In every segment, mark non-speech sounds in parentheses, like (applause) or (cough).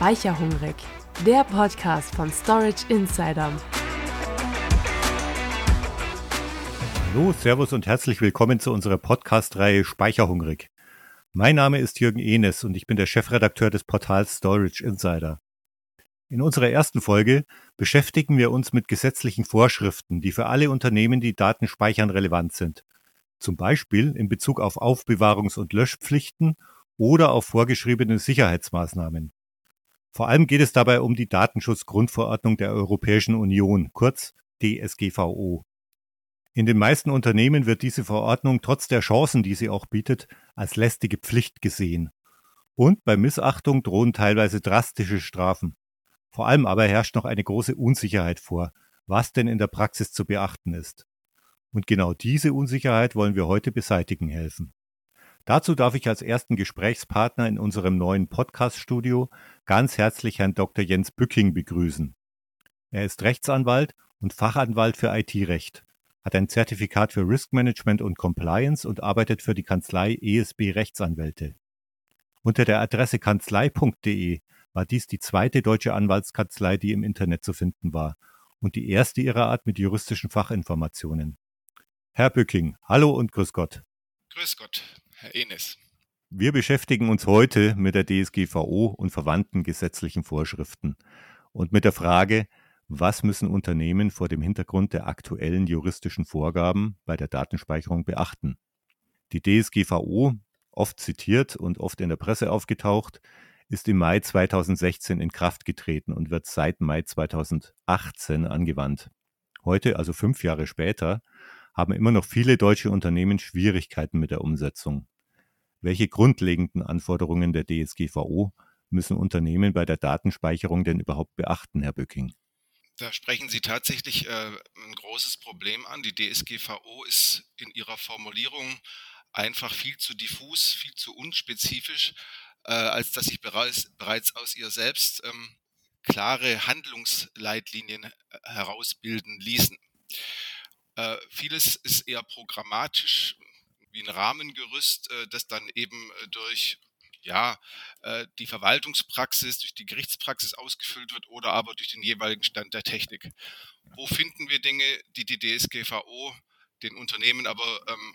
Speicherhungrig, der Podcast von Storage Insider. Hallo, Servus und herzlich willkommen zu unserer Podcast-Reihe Speicherhungrig. Mein Name ist Jürgen Enes und ich bin der Chefredakteur des Portals Storage Insider. In unserer ersten Folge beschäftigen wir uns mit gesetzlichen Vorschriften, die für alle Unternehmen, die Daten speichern, relevant sind. Zum Beispiel in Bezug auf Aufbewahrungs- und Löschpflichten oder auf vorgeschriebene Sicherheitsmaßnahmen. Vor allem geht es dabei um die Datenschutzgrundverordnung der Europäischen Union, kurz DSGVO. In den meisten Unternehmen wird diese Verordnung trotz der Chancen, die sie auch bietet, als lästige Pflicht gesehen. Und bei Missachtung drohen teilweise drastische Strafen. Vor allem aber herrscht noch eine große Unsicherheit vor, was denn in der Praxis zu beachten ist. Und genau diese Unsicherheit wollen wir heute beseitigen helfen. Dazu darf ich als ersten Gesprächspartner in unserem neuen Podcast-Studio ganz herzlich Herrn Dr. Jens Bücking begrüßen. Er ist Rechtsanwalt und Fachanwalt für IT-Recht, hat ein Zertifikat für Risk Management und Compliance und arbeitet für die Kanzlei ESB Rechtsanwälte. Unter der Adresse kanzlei.de war dies die zweite deutsche Anwaltskanzlei, die im Internet zu finden war und die erste ihrer Art mit juristischen Fachinformationen. Herr Bücking, hallo und grüß Gott. Grüß Gott. Herr Enes. Wir beschäftigen uns heute mit der DSGVO und verwandten gesetzlichen Vorschriften und mit der Frage, was müssen Unternehmen vor dem Hintergrund der aktuellen juristischen Vorgaben bei der Datenspeicherung beachten? Die DSGVO, oft zitiert und oft in der Presse aufgetaucht, ist im Mai 2016 in Kraft getreten und wird seit Mai 2018 angewandt. Heute, also fünf Jahre später, haben immer noch viele deutsche Unternehmen Schwierigkeiten mit der Umsetzung. Welche grundlegenden Anforderungen der DSGVO müssen Unternehmen bei der Datenspeicherung denn überhaupt beachten, Herr Böcking? Da sprechen Sie tatsächlich äh, ein großes Problem an. Die DSGVO ist in ihrer Formulierung einfach viel zu diffus, viel zu unspezifisch, äh, als dass sich bereits, bereits aus ihr selbst ähm, klare Handlungsleitlinien äh, herausbilden ließen. Äh, vieles ist eher programmatisch, wie ein Rahmengerüst, äh, das dann eben äh, durch ja, äh, die Verwaltungspraxis, durch die Gerichtspraxis ausgefüllt wird oder aber durch den jeweiligen Stand der Technik. Wo finden wir Dinge, die die DSGVO den Unternehmen aber ähm,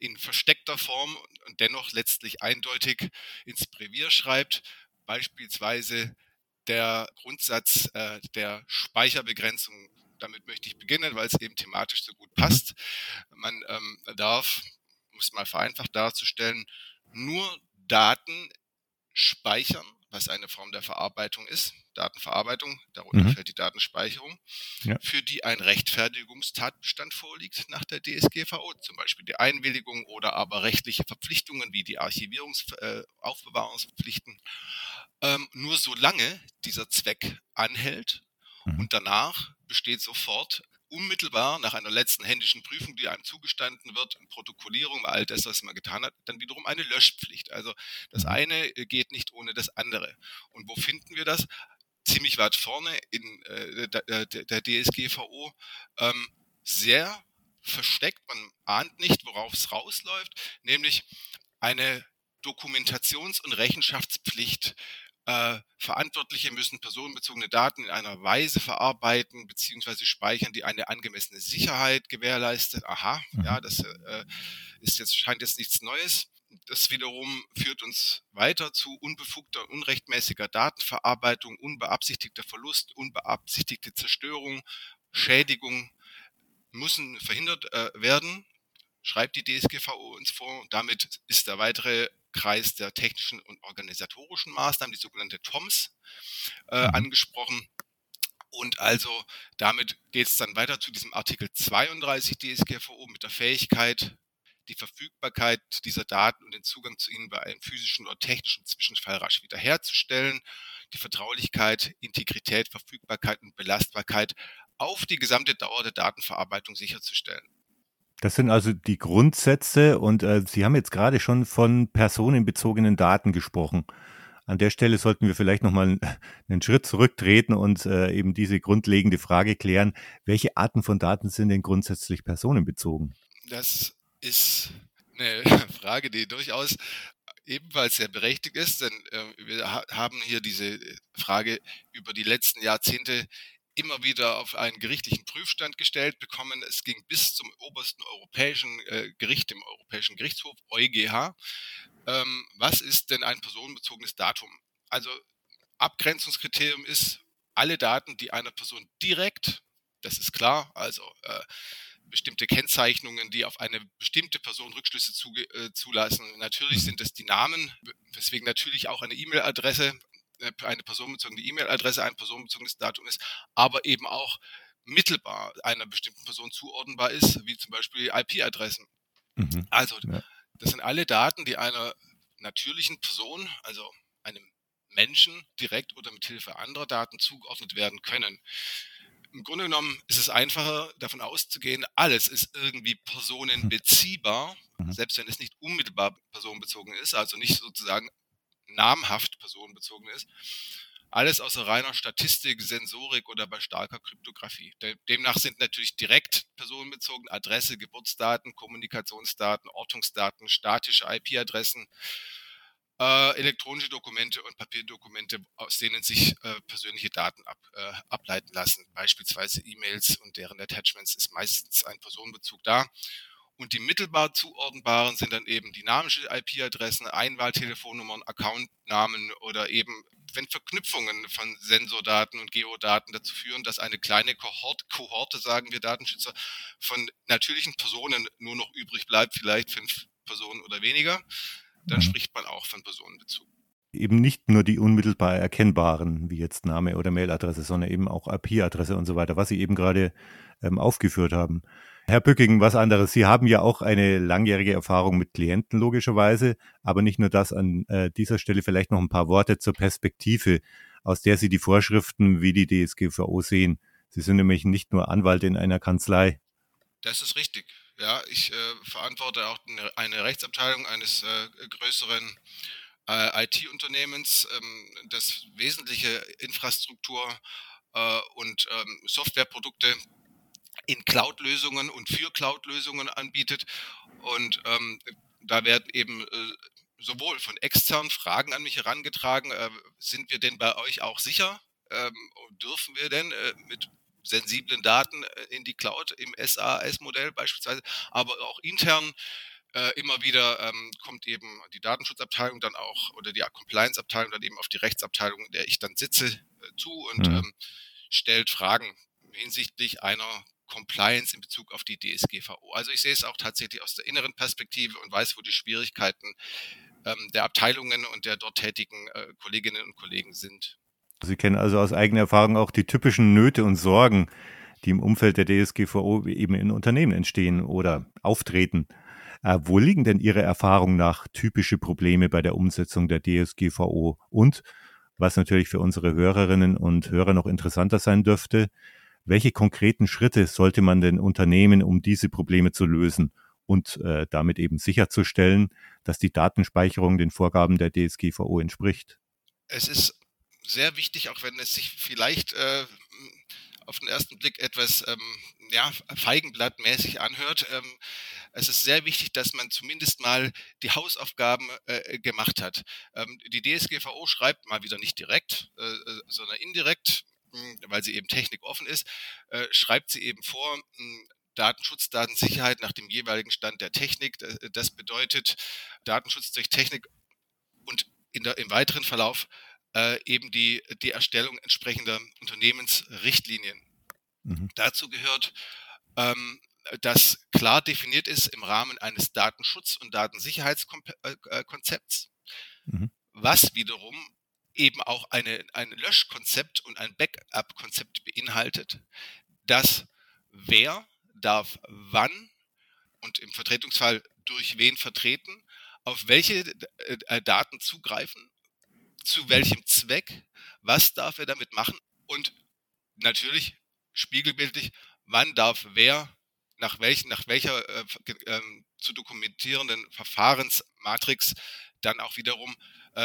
in versteckter Form und dennoch letztlich eindeutig ins Brevier schreibt, beispielsweise der Grundsatz äh, der Speicherbegrenzung. Damit möchte ich beginnen, weil es eben thematisch so gut passt. Man ähm, darf um es mal vereinfacht darzustellen, nur Daten speichern, was eine Form der Verarbeitung ist, Datenverarbeitung, darunter mhm. fällt die Datenspeicherung, ja. für die ein Rechtfertigungstatbestand vorliegt nach der DSGVO, zum Beispiel die Einwilligung oder aber rechtliche Verpflichtungen wie die Archivierungs-, äh, Aufbewahrungspflichten, ähm, nur solange dieser Zweck anhält mhm. und danach besteht sofort unmittelbar nach einer letzten händischen Prüfung, die einem zugestanden wird, Protokollierung, all das, was man getan hat, dann wiederum eine Löschpflicht. Also das mhm. eine äh, geht nicht ohne das andere. Und wo finden wir das? Ziemlich weit vorne in äh, der, äh, der, DSGVO. Ähm, sehr versteckt, man ahnt nicht, worauf es rausläuft, nämlich eine Dokumentations- und Rechenschaftspflicht äh, Verantwortliche müssen personenbezogene Daten in einer Weise verarbeiten bzw. speichern, die eine angemessene Sicherheit gewährleistet. Aha, mhm. ja, das äh, ist jetzt, scheint jetzt nichts Neues. Das wiederum führt uns weiter zu unbefugter, unrechtmäßiger Datenverarbeitung, unbeabsichtigter Verlust, unbeabsichtigte Zerstörung, Schädigung müssen verhindert äh, werden, schreibt die DSGVO uns vor. Damit ist der weitere Kreis der technischen und organisatorischen Maßnahmen, die sogenannte TOMS, äh, mhm. angesprochen. Und also damit geht es dann weiter zu diesem Artikel 32 DSGVO mit der Fähigkeit, die Verfügbarkeit dieser Daten und den Zugang zu ihnen bei einem physischen oder technischen Zwischenfall rasch wiederherzustellen, die Vertraulichkeit, Integrität, Verfügbarkeit und Belastbarkeit auf die gesamte Dauer der Datenverarbeitung sicherzustellen. Das sind also die Grundsätze und äh, Sie haben jetzt gerade schon von personenbezogenen Daten gesprochen. An der Stelle sollten wir vielleicht nochmal (laughs) einen Schritt zurücktreten und äh, eben diese grundlegende Frage klären. Welche Arten von Daten sind denn grundsätzlich personenbezogen? Das ist eine (laughs) Frage, die durchaus ebenfalls sehr berechtigt ist, denn äh, wir ha haben hier diese Frage über die letzten Jahrzehnte immer wieder auf einen gerichtlichen Prüfstand gestellt bekommen. Es ging bis zum obersten europäischen äh, Gericht, dem Europäischen Gerichtshof, EuGH. Ähm, was ist denn ein personenbezogenes Datum? Also Abgrenzungskriterium ist, alle Daten, die einer Person direkt, das ist klar, also äh, bestimmte Kennzeichnungen, die auf eine bestimmte Person Rückschlüsse zu, äh, zulassen. Natürlich mhm. sind es die Namen, weswegen natürlich auch eine E-Mail-Adresse, eine personenbezogene E-Mail-Adresse ein personenbezogenes Datum ist, aber eben auch mittelbar einer bestimmten Person zuordnenbar ist, wie zum Beispiel IP-Adressen. Mhm. Also ja. das sind alle Daten, die einer natürlichen Person, also einem Menschen direkt oder mit Hilfe anderer Daten zugeordnet werden können. Im Grunde genommen ist es einfacher, davon auszugehen, alles ist irgendwie personenbeziehbar, mhm. selbst wenn es nicht unmittelbar personenbezogen ist, also nicht sozusagen namhaft personenbezogen ist. Alles außer reiner Statistik, Sensorik oder bei starker Kryptographie. Demnach sind natürlich direkt personenbezogen Adresse, Geburtsdaten, Kommunikationsdaten, Ortungsdaten, statische IP-Adressen, äh, elektronische Dokumente und Papierdokumente, aus denen sich äh, persönliche Daten ab, äh, ableiten lassen. Beispielsweise E-Mails und deren Attachments ist meistens ein Personenbezug da. Und die mittelbar zuordnbaren sind dann eben dynamische IP-Adressen, Einwahltelefonnummern, Accountnamen oder eben, wenn Verknüpfungen von Sensordaten und Geodaten dazu führen, dass eine kleine Kohort, Kohorte, sagen wir Datenschützer, von natürlichen Personen nur noch übrig bleibt, vielleicht fünf Personen oder weniger, dann mhm. spricht man auch von Personenbezug. Eben nicht nur die unmittelbar erkennbaren, wie jetzt Name oder Mailadresse, sondern eben auch IP-Adresse und so weiter, was Sie eben gerade ähm, aufgeführt haben. Herr Bücking, was anderes. Sie haben ja auch eine langjährige Erfahrung mit Klienten logischerweise, aber nicht nur das an äh, dieser Stelle vielleicht noch ein paar Worte zur Perspektive, aus der Sie die Vorschriften wie die DSGVO sehen. Sie sind nämlich nicht nur Anwalt in einer Kanzlei. Das ist richtig. Ja, ich äh, verantworte auch eine Rechtsabteilung eines äh, größeren äh, IT-Unternehmens, ähm, das wesentliche Infrastruktur äh, und ähm, Softwareprodukte in Cloud-Lösungen und für Cloud-Lösungen anbietet. Und ähm, da werden eben äh, sowohl von externen Fragen an mich herangetragen, äh, sind wir denn bei euch auch sicher? Ähm, dürfen wir denn äh, mit sensiblen Daten äh, in die Cloud im SAS-Modell beispielsweise, aber auch intern äh, immer wieder ähm, kommt eben die Datenschutzabteilung dann auch oder die Compliance-Abteilung dann eben auf die Rechtsabteilung, in der ich dann sitze, äh, zu und mhm. ähm, stellt Fragen hinsichtlich einer Compliance in Bezug auf die DSGVO. Also ich sehe es auch tatsächlich aus der inneren Perspektive und weiß, wo die Schwierigkeiten ähm, der Abteilungen und der dort tätigen äh, Kolleginnen und Kollegen sind. Sie kennen also aus eigener Erfahrung auch die typischen Nöte und Sorgen, die im Umfeld der DSGVO eben in Unternehmen entstehen oder auftreten. Äh, wo liegen denn Ihrer Erfahrung nach typische Probleme bei der Umsetzung der DSGVO? Und, was natürlich für unsere Hörerinnen und Hörer noch interessanter sein dürfte, welche konkreten Schritte sollte man denn unternehmen, um diese Probleme zu lösen und äh, damit eben sicherzustellen, dass die Datenspeicherung den Vorgaben der DSGVO entspricht? Es ist sehr wichtig, auch wenn es sich vielleicht äh, auf den ersten Blick etwas ähm, ja, feigenblattmäßig anhört. Ähm, es ist sehr wichtig, dass man zumindest mal die Hausaufgaben äh, gemacht hat. Ähm, die DSGVO schreibt mal wieder nicht direkt, äh, äh sondern indirekt, weil sie eben technikoffen ist, äh, schreibt sie eben vor, hm, Datenschutz, Datensicherheit nach dem jeweiligen Stand der Technik. Das bedeutet Datenschutz durch Technik und in der, im weiteren Verlauf äh, eben die, die Erstellung entsprechender Unternehmensrichtlinien. Mhm. Dazu gehört, ähm, dass klar definiert ist im Rahmen eines Datenschutz- und Datensicherheitskonzepts, mhm. was wiederum eben auch eine, ein Löschkonzept und ein Backup-Konzept beinhaltet, dass wer darf wann und im Vertretungsfall durch wen vertreten, auf welche äh, Daten zugreifen zu welchem Zweck, was darf er damit machen und natürlich spiegelbildlich, wann darf wer nach, welchen, nach welcher äh, äh, zu dokumentierenden Verfahrensmatrix dann auch wiederum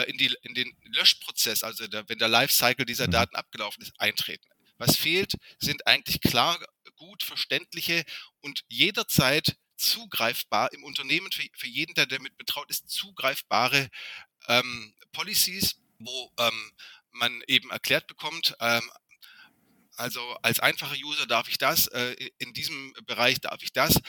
in, die, in den Löschprozess, also der, wenn der Lifecycle dieser mhm. Daten abgelaufen ist, eintreten. Was fehlt, sind eigentlich klar, gut verständliche und jederzeit zugreifbar im Unternehmen, für, für jeden, der damit betraut ist, zugreifbare ähm, Policies, wo ähm, man eben erklärt bekommt, ähm, also als einfacher User darf ich das, äh, in diesem Bereich darf ich das,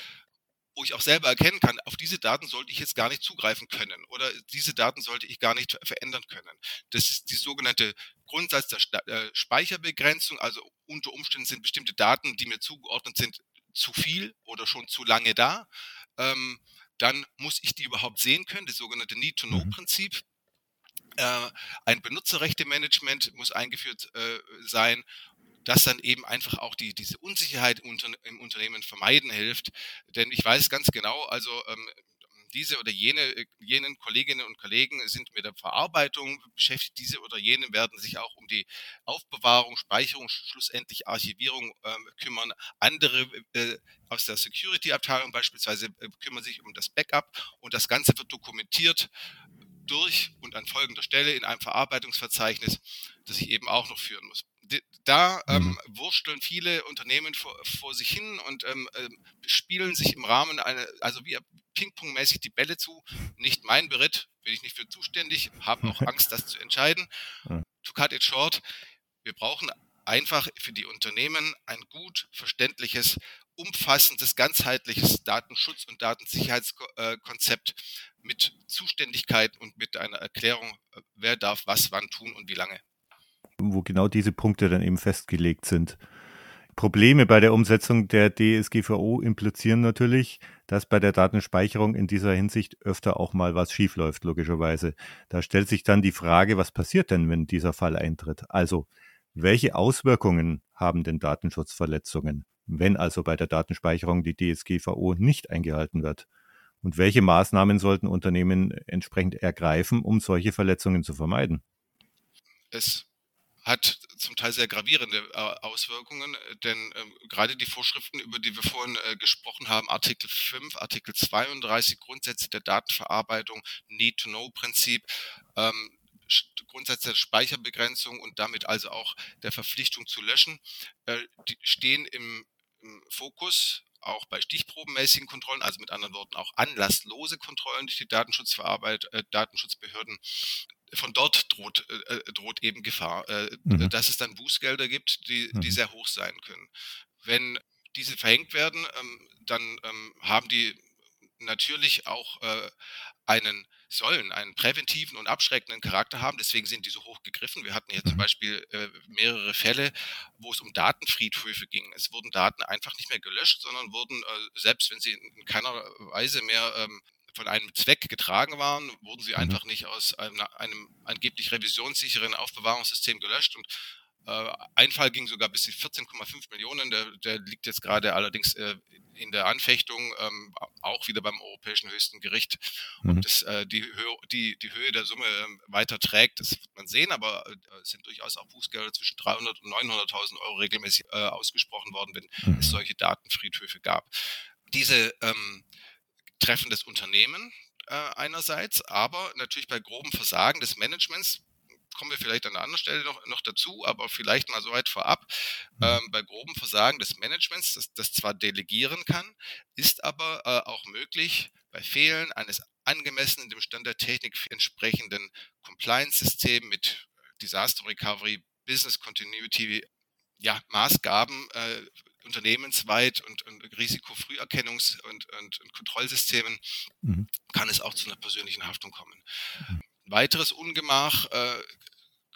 wo ich auch selber erkennen kann, auf diese Daten sollte ich jetzt gar nicht zugreifen können oder diese Daten sollte ich gar nicht verändern können. Das ist die sogenannte Grundsatz der äh, Speicherbegrenzung. Also unter Umständen sind bestimmte Daten, die mir zugeordnet sind, zu viel oder schon zu lange da. Ähm, dann muss ich die überhaupt sehen können, das sogenannte Need-to-Know-Prinzip. Äh, ein Benutzerrechte-Management muss eingeführt äh, sein das dann eben einfach auch die, diese Unsicherheit im, im Unternehmen vermeiden hilft. Denn ich weiß ganz genau, also ähm, diese oder jene, äh, jenen Kolleginnen und Kollegen sind mit der Verarbeitung beschäftigt, diese oder jene werden sich auch um die Aufbewahrung, Speicherung, schlussendlich Archivierung äh, kümmern. Andere äh, aus der Security-Abteilung beispielsweise äh, kümmern sich um das Backup und das Ganze wird dokumentiert durch und an folgender Stelle in einem Verarbeitungsverzeichnis, das ich eben auch noch führen muss da ähm, mhm. wursteln viele Unternehmen vor, vor sich hin und ähm, äh, spielen sich im Rahmen einer, also wie Ping-Pong-mäßig die Bälle zu. Nicht mein Beritt, bin ich nicht für zuständig, habe auch (laughs) Angst, das zu entscheiden. To cut it short, wir brauchen einfach für die Unternehmen ein gut verständliches, umfassendes, ganzheitliches Datenschutz- und Datensicherheitskonzept mit Zuständigkeit und mit einer Erklärung, äh, wer darf was wann tun und wie lange wo genau diese Punkte dann eben festgelegt sind. Probleme bei der Umsetzung der DSGVO implizieren natürlich, dass bei der Datenspeicherung in dieser Hinsicht öfter auch mal was schiefläuft, logischerweise. Da stellt sich dann die Frage, was passiert denn, wenn dieser Fall eintritt? Also, welche Auswirkungen haben denn Datenschutzverletzungen, wenn also bei der Datenspeicherung die DSGVO nicht eingehalten wird? Und welche Maßnahmen sollten Unternehmen entsprechend ergreifen, um solche Verletzungen zu vermeiden? Es hat zum Teil sehr gravierende äh, Auswirkungen, denn ähm, gerade die Vorschriften, über die wir vorhin äh, gesprochen haben, Artikel 5, Artikel 32, Grundsätze der Datenverarbeitung, Need-to-Know-Prinzip, ähm, Grundsätze der Speicherbegrenzung und damit also auch der Verpflichtung zu löschen, äh, stehen im Fokus auch bei stichprobenmäßigen Kontrollen, also mit anderen Worten auch anlasslose Kontrollen durch die Datenschutzverarbeit, äh, Datenschutzbehörden von dort droht, äh, äh, droht eben Gefahr, äh, mhm. dass es dann Bußgelder gibt, die, die mhm. sehr hoch sein können. Wenn diese verhängt werden, ähm, dann ähm, haben die natürlich auch äh, einen sollen einen präventiven und abschreckenden Charakter haben. Deswegen sind die so hoch gegriffen. Wir hatten hier zum mhm. Beispiel äh, mehrere Fälle, wo es um Datenfriedhöfe ging. Es wurden Daten einfach nicht mehr gelöscht, sondern wurden, äh, selbst wenn sie in keiner Weise mehr ähm, von einem Zweck getragen waren, wurden sie mhm. einfach nicht aus einem, einem angeblich revisionssicheren Aufbewahrungssystem gelöscht und äh, ein Fall ging sogar bis zu 14,5 Millionen. Der, der, liegt jetzt gerade allerdings äh, in der Anfechtung, ähm, auch wieder beim Europäischen Höchsten Gericht. Mhm. Ob das äh, die, Höhe, die, die Höhe der Summe ähm, weiter trägt, das wird man sehen, aber äh, es sind durchaus auch Bußgelder zwischen 300 und 900.000 Euro regelmäßig äh, ausgesprochen worden, wenn mhm. es solche Datenfriedhöfe gab. Diese ähm, Treffen des Unternehmen äh, einerseits, aber natürlich bei groben Versagen des Managements kommen wir vielleicht an einer anderen Stelle noch, noch dazu, aber vielleicht mal so weit vorab. Mhm. Ähm, bei groben Versagen des Managements, das, das zwar delegieren kann, ist aber äh, auch möglich, bei Fehlen eines angemessenen, dem Stand der Technik entsprechenden Compliance-System mit Disaster Recovery, Business Continuity, ja, Maßgaben äh, unternehmensweit und, und Risikofrüherkennungs- und, und, und Kontrollsystemen mhm. kann es auch zu einer persönlichen Haftung kommen. Mhm. Weiteres Ungemach äh,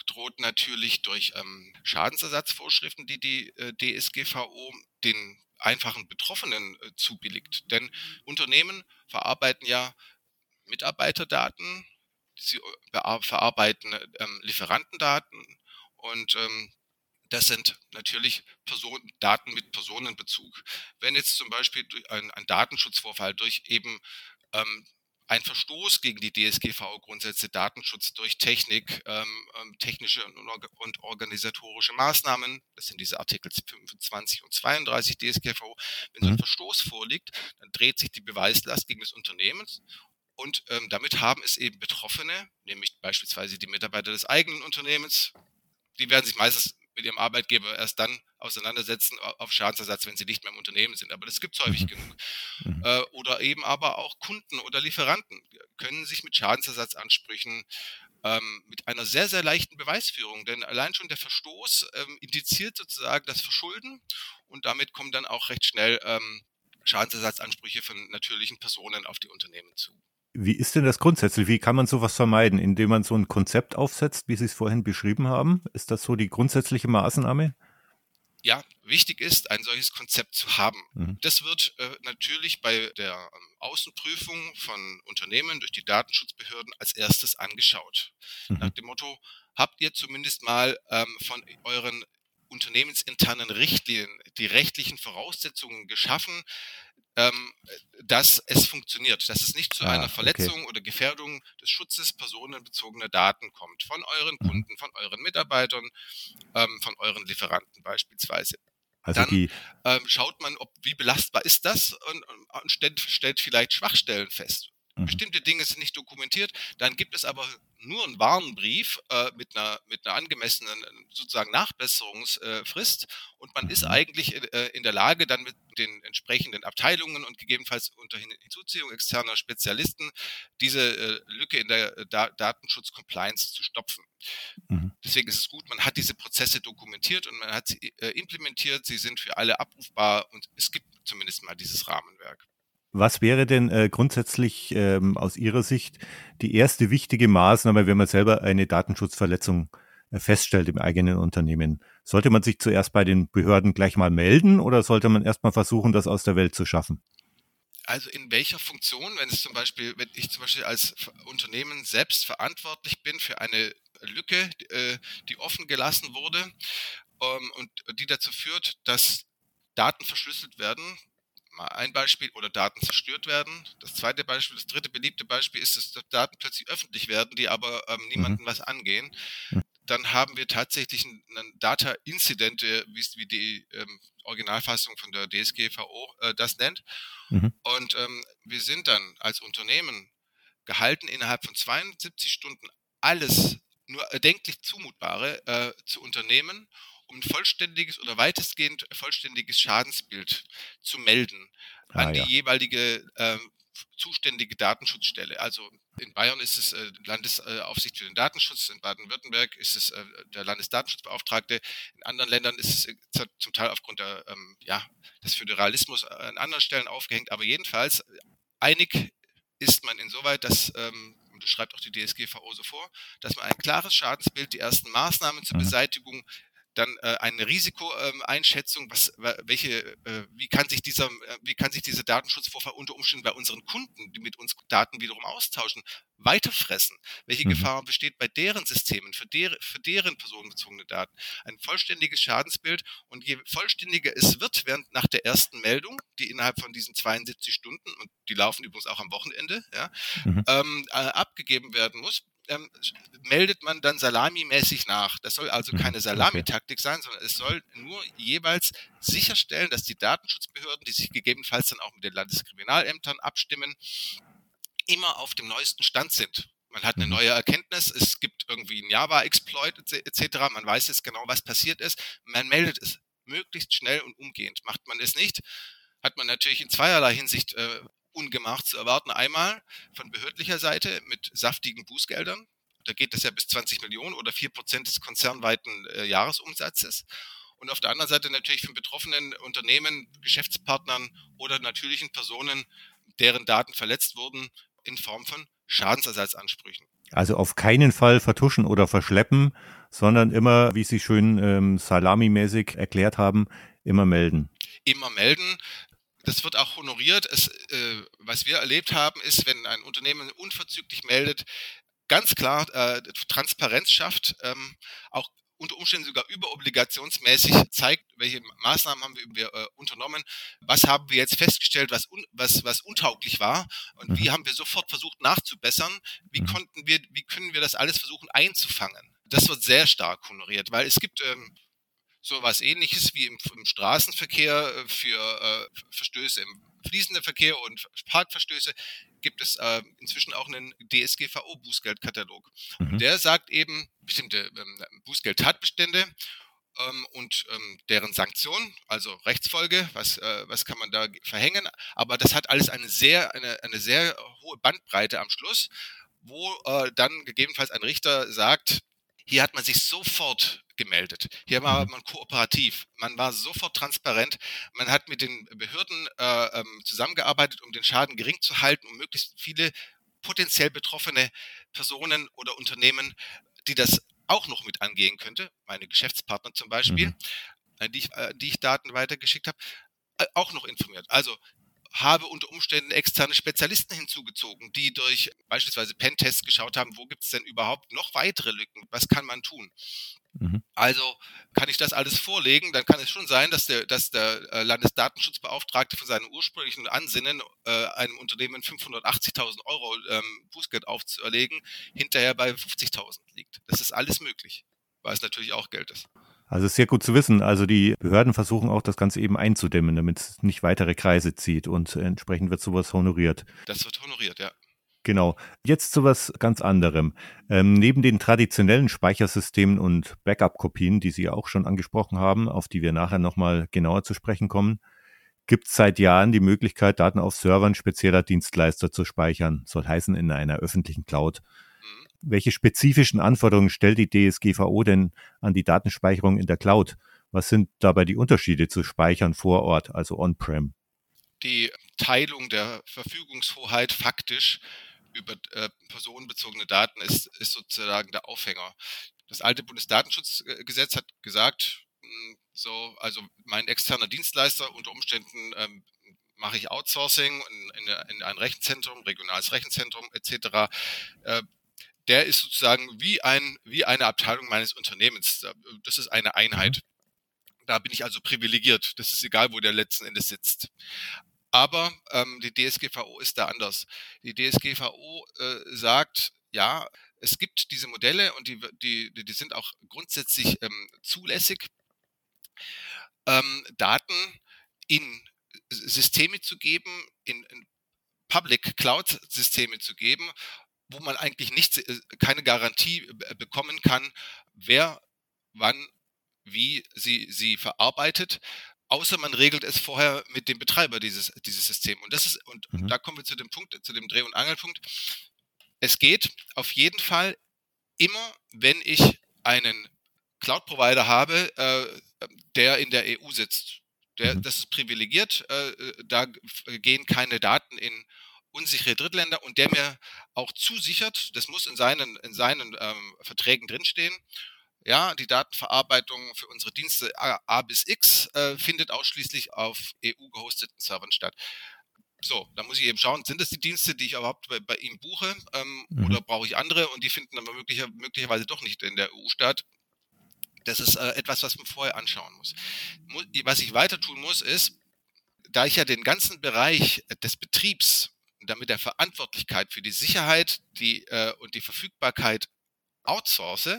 droht natürlich durch ähm, Schadensersatzvorschriften, die die äh, DSGVO den einfachen Betroffenen äh, zubilligt. Denn Unternehmen verarbeiten ja Mitarbeiterdaten, sie äh, verarbeiten ähm, Lieferantendaten und ähm, das sind natürlich Person, Daten mit Personenbezug. Wenn jetzt zum Beispiel ein, ein Datenschutzvorfall durch eben ähm, ein Verstoß gegen die DSGVO-Grundsätze Datenschutz durch Technik, ähm, ähm technische und organisatorische Maßnahmen, das sind diese Artikel 25 und 32 DSGVO, wenn so ein mhm. Verstoß vorliegt, dann dreht sich die Beweislast gegen das Unternehmen und ähm, damit haben es eben Betroffene, nämlich beispielsweise die Mitarbeiter des eigenen Unternehmens, die werden sich meistens mit ihrem Arbeitgeber erst dann auseinandersetzen auf Schadensersatz, wenn sie nicht mehr im Unternehmen sind. Aber das gibt es häufig mhm. genug. Mhm. Äh, oder eben aber auch Kunden oder Lieferanten können sich mit Schadensersatzansprüchen ähm, mit einer sehr, sehr leichten Beweisführung. Denn allein schon der Verstoß ähm, indiziert sozusagen das Verschulden und damit kommen dann auch recht schnell ähm, Schadensersatzansprüche von natürlichen Personen auf die Unternehmen zu. Wie ist denn das grundsätzlich? Wie kann man sowas vermeiden? Indem man so ein Konzept aufsetzt, wie Sie es vorhin beschrieben haben? Ist das so die grundsätzliche Maßnahme? ja, wichtig ist, ein solches Konzept zu haben. Mhm. Das wird äh, natürlich bei der ähm, Außenprüfung von Unternehmen durch die Datenschutzbehörden als erstes angeschaut. Mhm. Nach dem Motto, habt ihr zumindest mal ähm, von euren unternehmensinternen Richtlinien die rechtlichen Voraussetzungen geschaffen, ähm, dass es funktioniert, dass es nicht zu ah, einer Verletzung okay. oder Gefährdung des Schutzes personenbezogener Daten kommt, von euren mhm. Kunden, von euren Mitarbeitern, ähm, von euren Lieferanten beispielsweise. Also Dann die, ähm, schaut man, ob wie belastbar ist das und, und stellt, stellt vielleicht Schwachstellen fest. Mhm. Bestimmte Dinge sind nicht dokumentiert. Dann gibt es aber nur einen Warnbrief äh, mit, einer, mit einer angemessenen sozusagen Nachbesserungsfrist und man ist mhm. eigentlich äh, in der Lage, dann mit den entsprechenden Abteilungen und gegebenenfalls unter Hinzuziehung externer Spezialisten diese äh, Lücke in der äh, da Datenschutz-Compliance zu stopfen. Mhm. Deswegen ist es gut, man hat diese Prozesse dokumentiert und man hat sie äh, implementiert. Sie sind für alle abrufbar und es gibt zumindest mal dieses Rahmenwerk. Was wäre denn äh, grundsätzlich ähm, aus Ihrer Sicht die erste wichtige Maßnahme, wenn man selber eine Datenschutzverletzung äh, feststellt im eigenen Unternehmen? Sollte man sich zuerst bei den Behörden gleich mal melden oder sollte man erstmal versuchen, das aus der Welt zu schaffen? Also in welcher Funktion, wenn es zum Beispiel, wenn ich zum Beispiel als Unternehmen selbst verantwortlich bin für eine Lücke, äh, die offen gelassen wurde ähm, und die dazu führt, dass Daten verschlüsselt werden, mal ein Beispiel, oder Daten zerstört werden. Das zweite Beispiel, das dritte beliebte Beispiel ist, dass Daten plötzlich öffentlich werden, die aber ähm, niemanden mhm. was angehen. Dann haben wir tatsächlich einen, einen Data Incident, wie, wie die ähm, Originalfassung von der DSGVO äh, das nennt. Mhm. Und ähm, wir sind dann als Unternehmen gehalten, innerhalb von 72 Stunden alles nur erdenklich Zumutbare äh, zu unternehmen um ein vollständiges oder weitestgehend vollständiges Schadensbild zu melden ah, an die ja. jeweilige äh, zuständige Datenschutzstelle. Also in Bayern ist es äh, Landesaufsicht für den Datenschutz, in Baden-Württemberg ist es äh, der Landesdatenschutzbeauftragte, in anderen Ländern ist es äh, zum Teil aufgrund der, ähm, ja, des Föderalismus an anderen Stellen aufgehängt, aber jedenfalls einig ist man insoweit, dass ähm, und das schreibt auch die DSGVO so vor, dass man ein klares Schadensbild, die ersten Maßnahmen zur mhm. Beseitigung dann äh, eine Risikoeinschätzung, was, welche, äh, wie kann sich dieser, äh, wie kann sich dieser Datenschutzvorfall unter Umständen bei unseren Kunden, die mit uns Daten wiederum austauschen, weiterfressen? Welche mhm. Gefahr besteht bei deren Systemen, für, der, für deren personenbezogene Daten? Ein vollständiges Schadensbild und je vollständiger es wird, während nach der ersten Meldung, die innerhalb von diesen 72 Stunden, und die laufen übrigens auch am Wochenende, ja, mhm. ähm, äh, abgegeben werden muss, ähm, meldet man dann salamimäßig nach. Das soll also mhm, keine Salamitaktik sein, sondern es soll nur jeweils sicherstellen, dass die Datenschutzbehörden, die sich gegebenenfalls dann auch mit den Landeskriminalämtern abstimmen, immer auf dem neuesten Stand sind. Man hat eine mhm. neue Erkenntnis, es gibt irgendwie einen Java-Exploit etc. Man weiß jetzt genau, was passiert ist. Man meldet es möglichst schnell und umgehend. Macht man es nicht, hat man natürlich in zweierlei Hinsicht äh, ungemacht zu erwarten. Einmal von behördlicher Seite mit saftigen Bußgeldern. Da geht es ja bis 20 Millionen oder 4 Prozent des konzernweiten äh, Jahresumsatzes. Und auf der anderen Seite natürlich von betroffenen Unternehmen, Geschäftspartnern oder natürlichen Personen, deren Daten verletzt wurden, in Form von Schadensersatzansprüchen. Also auf keinen Fall vertuschen oder verschleppen, sondern immer, wie Sie schön ähm, salamimäßig erklärt haben, immer melden. Immer melden. Das wird auch honoriert. Es, äh, was wir erlebt haben, ist, wenn ein Unternehmen unverzüglich meldet, ganz klar äh, Transparenz schafft, ähm, auch unter Umständen sogar überobligationsmäßig zeigt, welche Maßnahmen haben wir äh, unternommen, was haben wir jetzt festgestellt, was, un, was, was untauglich war und mhm. wie haben wir sofort versucht nachzubessern, wie mhm. konnten wir, wie können wir das alles versuchen einzufangen. Das wird sehr stark honoriert, weil es gibt ähm, so was ähnliches wie im, im Straßenverkehr äh, für äh, Verstöße im fließenden Verkehr und Parkverstöße gibt es äh, inzwischen auch einen DSGVO-Bußgeldkatalog. Mhm. Der sagt eben bestimmte ähm, Bußgeldtatbestände ähm, und ähm, deren Sanktionen, also Rechtsfolge, was, äh, was kann man da verhängen. Aber das hat alles eine sehr, eine, eine sehr hohe Bandbreite am Schluss, wo äh, dann gegebenenfalls ein Richter sagt, hier hat man sich sofort gemeldet. Hier war mhm. man kooperativ. Man war sofort transparent. Man hat mit den Behörden äh, ähm, zusammengearbeitet, um den Schaden gering zu halten, um möglichst viele potenziell betroffene Personen oder Unternehmen, die das auch noch mit angehen könnte, meine Geschäftspartner zum Beispiel, mhm. Äh, die, ich, äh, die ich Daten weitergeschickt habe, äh, auch noch informiert. Also habe unter Umständen externe Spezialisten hinzugezogen, die durch beispielsweise Pentests geschaut haben, wo gibt es denn überhaupt noch weitere Lücken, was kann man tun. Mhm. Also kann ich das alles vorlegen, dann kann es schon sein, dass der, dass der äh, Landesdatenschutzbeauftragte von seinem ursprünglichen Ansinnen, äh, einem Unternehmen 580.000 Euro ähm, Bußgeld aufzuerlegen, hinterher bei 50.000 liegt. Das ist alles möglich, weil es natürlich auch Geld ist. Also ist sehr gut zu wissen. Also die Behörden versuchen auch das Ganze eben einzudämmen, damit es nicht weitere Kreise zieht und entsprechend wird sowas honoriert. Das wird honoriert, ja. Genau. Jetzt zu was ganz anderem. Ähm, neben den traditionellen Speichersystemen und Backup-Kopien, die Sie auch schon angesprochen haben, auf die wir nachher nochmal genauer zu sprechen kommen, gibt es seit Jahren die Möglichkeit, Daten auf Servern spezieller Dienstleister zu speichern, soll heißen in einer öffentlichen Cloud. Welche spezifischen Anforderungen stellt die DSGVO denn an die Datenspeicherung in der Cloud? Was sind dabei die Unterschiede zu Speichern vor Ort, also on-prem? Die Teilung der Verfügungshoheit faktisch über äh, personenbezogene Daten ist, ist sozusagen der Aufhänger. Das alte Bundesdatenschutzgesetz hat gesagt, hm, so, also mein externer Dienstleister unter Umständen ähm, mache ich Outsourcing in, in, in, ein Rechenzentrum, regionales Rechenzentrum etc. Äh, der ist sozusagen wie ein wie eine Abteilung meines Unternehmens. Das ist eine Einheit. Mhm. Da bin ich also privilegiert. Das ist egal, wo der letzten Endes sitzt. Aber ähm, die DSGVO ist da anders. Die DSGVO äh, sagt, ja, es gibt diese Modelle und die, die, die sind auch grundsätzlich ähm, zulässig, ähm, Daten in Systeme zu geben, in, in Public Cloud Systeme zu geben, wo man eigentlich nicht, äh, keine Garantie bekommen kann, wer wann wie sie sie verarbeitet außer man regelt es vorher mit dem Betreiber dieses, dieses Systems. Und das ist, und mhm. da kommen wir zu dem Punkt, zu dem Dreh- und Angelpunkt. Es geht auf jeden Fall immer, wenn ich einen Cloud-Provider habe, äh, der in der EU sitzt. Der, mhm. Das ist privilegiert, äh, da gehen keine Daten in unsichere Drittländer und der mir auch zusichert, das muss in seinen, in seinen ähm, Verträgen drinstehen, ja, die Datenverarbeitung für unsere Dienste A, A bis X äh, findet ausschließlich auf EU-gehosteten Servern statt. So, da muss ich eben schauen, sind das die Dienste, die ich überhaupt bei, bei ihm buche ähm, mhm. oder brauche ich andere und die finden aber möglicher, möglicherweise doch nicht in der EU statt. Das ist äh, etwas, was man vorher anschauen muss. Was ich weiter tun muss, ist, da ich ja den ganzen Bereich des Betriebs damit der Verantwortlichkeit für die Sicherheit die, äh, und die Verfügbarkeit outsource,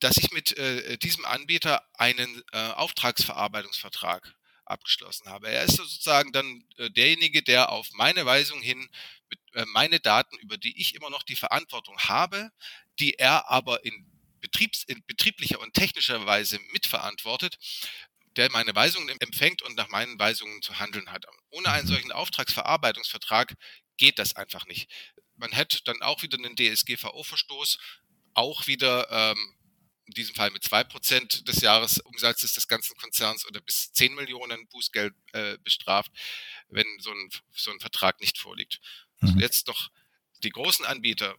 dass ich mit äh, diesem Anbieter einen äh, Auftragsverarbeitungsvertrag abgeschlossen habe. Er ist sozusagen dann äh, derjenige, der auf meine Weisung hin mit, äh, meine Daten, über die ich immer noch die Verantwortung habe, die er aber in, Betriebs-, in betrieblicher und technischer Weise mitverantwortet, der meine Weisungen empfängt und nach meinen Weisungen zu handeln hat. Ohne einen solchen Auftragsverarbeitungsvertrag geht das einfach nicht. Man hätte dann auch wieder einen DSGVO-Verstoß, auch wieder ähm, in diesem Fall mit 2% des Jahresumsatzes des ganzen Konzerns oder bis 10 Millionen Bußgeld äh, bestraft, wenn so ein, so ein Vertrag nicht vorliegt. Mhm. Jetzt noch die großen Anbieter,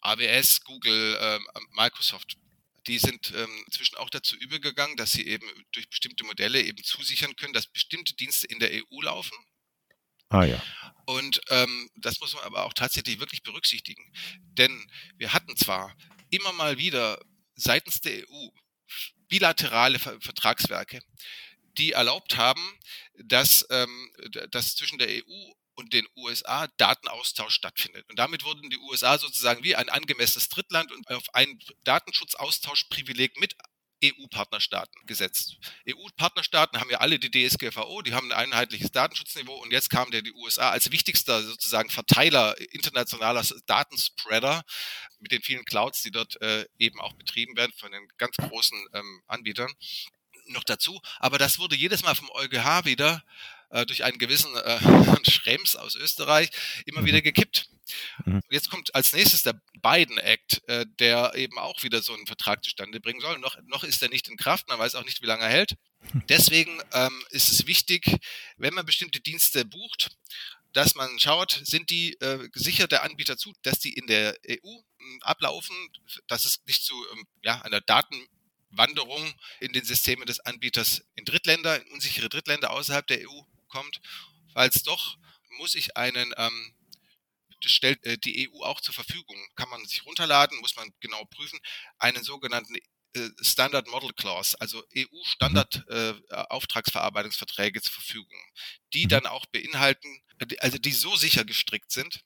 AWS, Google, äh, Microsoft, die sind ähm, inzwischen auch dazu übergegangen, dass sie eben durch bestimmte Modelle eben zusichern können, dass bestimmte Dienste in der EU laufen. Ah ja. Und ähm, das muss man aber auch tatsächlich wirklich berücksichtigen. Denn wir hatten zwar immer mal wieder seitens der EU bilaterale Vertragswerke, die erlaubt haben, dass, ähm, dass zwischen der EU und den USA Datenaustausch stattfindet. Und damit wurden die USA sozusagen wie ein angemessenes Drittland und auf ein Datenschutzaustauschprivileg mit EU-Partnerstaaten gesetzt. EU-Partnerstaaten haben ja alle die DSGVO, die haben ein einheitliches Datenschutzniveau und jetzt kam der die USA als wichtigster sozusagen Verteiler internationaler Datenspreader mit den vielen Clouds, die dort äh, eben auch betrieben werden von den ganz großen ähm, Anbietern noch dazu. Aber das wurde jedes Mal vom EuGH wieder äh, durch einen gewissen äh, (laughs) Schrems aus Österreich immer wieder mhm. gekippt. Mhm. Jetzt kommt als nächstes der Biden Act, äh, der eben auch wieder so einen Vertrag zustande bringen soll. Noch, noch ist er nicht in Kraft, man weiß auch nicht, wie lange er hält. Deswegen ähm, ist es wichtig, wenn man bestimmte Dienste bucht, dass man schaut, sind die äh, gesicherte Anbieter zu, dass die in der EU äh, ablaufen, dass es nicht zu ähm, ja, einer Datenwanderung in den Systemen des Anbieters in Drittländer, in unsichere Drittländer außerhalb der EU kommt. Falls doch, muss ich einen, ähm, das stellt äh, die EU auch zur Verfügung, kann man sich runterladen, muss man genau prüfen, einen sogenannten äh, Standard Model Clause, also EU-Standard mhm. äh, Auftragsverarbeitungsverträge zur Verfügung, die mhm. dann auch beinhalten, also die so sicher gestrickt sind,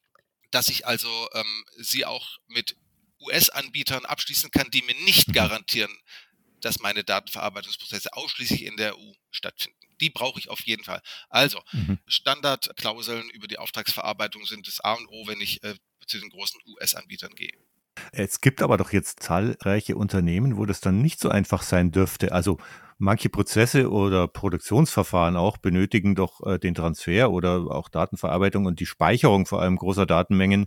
dass ich also ähm, sie auch mit US-Anbietern abschließen kann, die mir nicht mhm. garantieren, dass meine Datenverarbeitungsprozesse ausschließlich in der EU stattfinden. Die brauche ich auf jeden Fall. Also, mhm. Standardklauseln über die Auftragsverarbeitung sind das A und O, wenn ich äh, zu den großen US-Anbietern gehe. Es gibt aber doch jetzt zahlreiche Unternehmen, wo das dann nicht so einfach sein dürfte. Also manche Prozesse oder Produktionsverfahren auch benötigen doch äh, den Transfer oder auch Datenverarbeitung und die Speicherung vor allem großer Datenmengen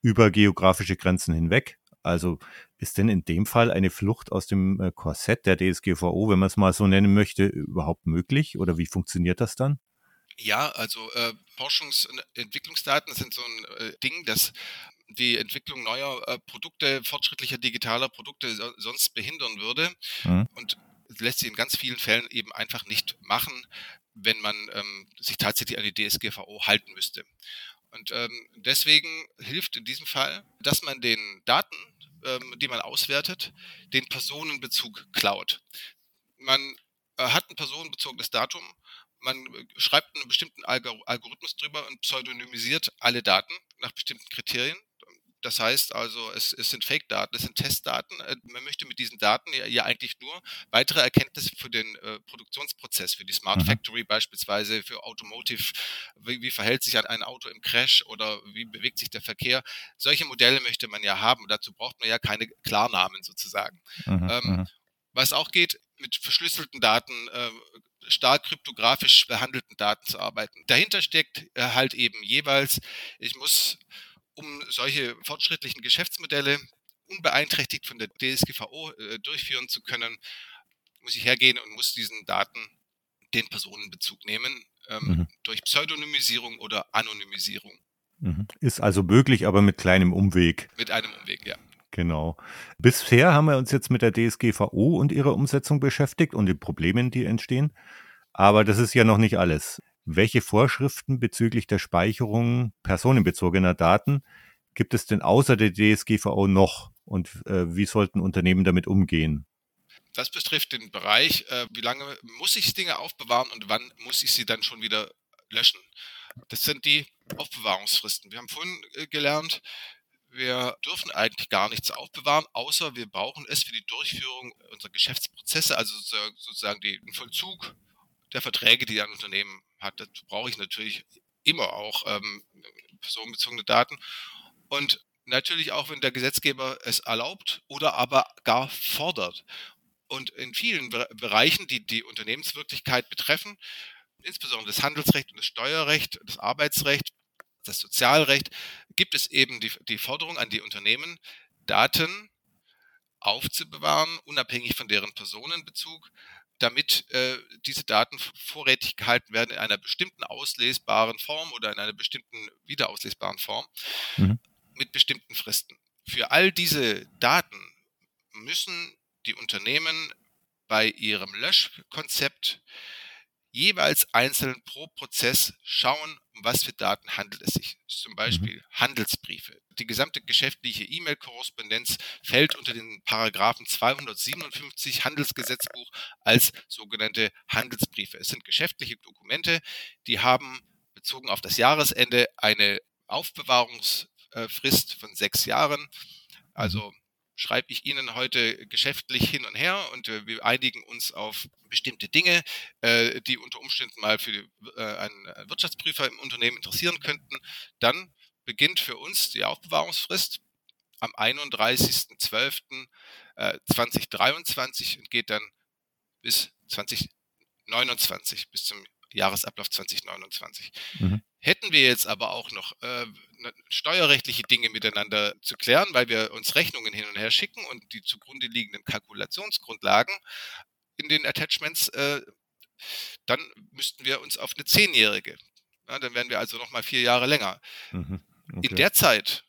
über geografische Grenzen hinweg. Also ist denn in dem Fall eine Flucht aus dem äh, Korsett der DSGVO, wenn man es mal so nennen möchte, überhaupt möglich oder wie funktioniert das dann? Ja, also äh, Forschungs- und Entwicklungsdaten sind so ein äh, Ding, das die Entwicklung neuer äh, Produkte, fortschrittlicher digitaler Produkte so, sonst behindern würde. Mhm. Und lässt sich in ganz vielen Fällen eben einfach nicht machen, wenn man ähm, sich tatsächlich an die DSGVO halten müsste. Und ähm, deswegen hilft in diesem Fall, dass man den Daten, ähm, die man auswertet, den Personenbezug klaut. Man äh, hat ein personenbezogenes Datum, man äh, schreibt einen bestimmten Algorithmus drüber und pseudonymisiert alle Daten nach bestimmten Kriterien das heißt also, es, es sind Fake-Daten, es sind Testdaten. Äh, man möchte mit diesen Daten ja, ja eigentlich nur weitere Erkenntnisse für den äh, Produktionsprozess, für die Smart mhm. Factory beispielsweise, für Automotive, wie, wie verhält sich ein Auto im Crash oder wie bewegt sich der Verkehr. Solche Modelle möchte man ja haben. dazu braucht man ja keine Klarnamen sozusagen. Mhm. Ähm, mhm. was auch geht, mit verschlüsselten Daten, äh, stark kryptografisch behandelten Daten zu arbeiten. Dahinter steckt äh, halt eben jeweils, ich muss um solche fortschrittlichen Geschäftsmodelle unbeeinträchtigt von der DSGVO äh, durchführen zu können, muss ich hergehen und muss diesen Daten den Personenbezug nehmen ähm, mhm. durch Pseudonymisierung oder Anonymisierung. Mhm. Ist also möglich, aber mit kleinem Umweg. Mit einem Umweg, ja. Genau. Bisher haben wir uns jetzt mit der DSGVO und ihrer Umsetzung beschäftigt und den Problemen, die entstehen. Aber das ist ja noch nicht alles. Welche Vorschriften bezüglich der Speicherung personenbezogener Daten gibt es denn außer der DSGVO noch und äh, wie sollten Unternehmen damit umgehen? Das betrifft den Bereich, äh, wie lange muss ich Dinge aufbewahren und wann muss ich sie dann schon wieder löschen. Das sind die Aufbewahrungsfristen. Wir haben vorhin äh, gelernt, wir dürfen eigentlich gar nichts aufbewahren, außer wir brauchen es für die Durchführung unserer Geschäftsprozesse, also sozusagen den Vollzug der Verträge, die ein Unternehmen hat. Dazu brauche ich natürlich immer auch ähm, personenbezogene Daten. Und natürlich auch, wenn der Gesetzgeber es erlaubt oder aber gar fordert. Und in vielen Bereichen, die die Unternehmenswirklichkeit betreffen, insbesondere das Handelsrecht und das Steuerrecht, das Arbeitsrecht, das Sozialrecht, gibt es eben die, die Forderung an die Unternehmen, Daten aufzubewahren, unabhängig von deren Personenbezug, damit äh, diese Daten vorrätig gehalten werden in einer bestimmten auslesbaren Form oder in einer bestimmten wiederauslesbaren Form mhm. mit bestimmten Fristen. Für all diese Daten müssen die Unternehmen bei ihrem Löschkonzept jeweils einzeln pro Prozess schauen, um was für Daten handelt es sich. Zum Beispiel mhm. Handelsbriefe. Die gesamte geschäftliche E-Mail-Korrespondenz fällt unter den Paragraphen 257 Handelsgesetzbuch als sogenannte Handelsbriefe. Es sind geschäftliche Dokumente, die haben bezogen auf das Jahresende eine Aufbewahrungsfrist von sechs Jahren. Also mhm. Schreibe ich Ihnen heute geschäftlich hin und her und äh, wir einigen uns auf bestimmte Dinge, äh, die unter Umständen mal für äh, einen Wirtschaftsprüfer im Unternehmen interessieren könnten, dann beginnt für uns die Aufbewahrungsfrist am 31.12.2023 und geht dann bis 2029, bis zum Jahresablauf 2029. Mhm. Hätten wir jetzt aber auch noch äh, ne, steuerrechtliche Dinge miteinander zu klären, weil wir uns Rechnungen hin und her schicken und die zugrunde liegenden Kalkulationsgrundlagen in den Attachments, äh, dann müssten wir uns auf eine zehnjährige, ja, dann wären wir also noch mal vier Jahre länger. Mhm. Okay. In der Zeit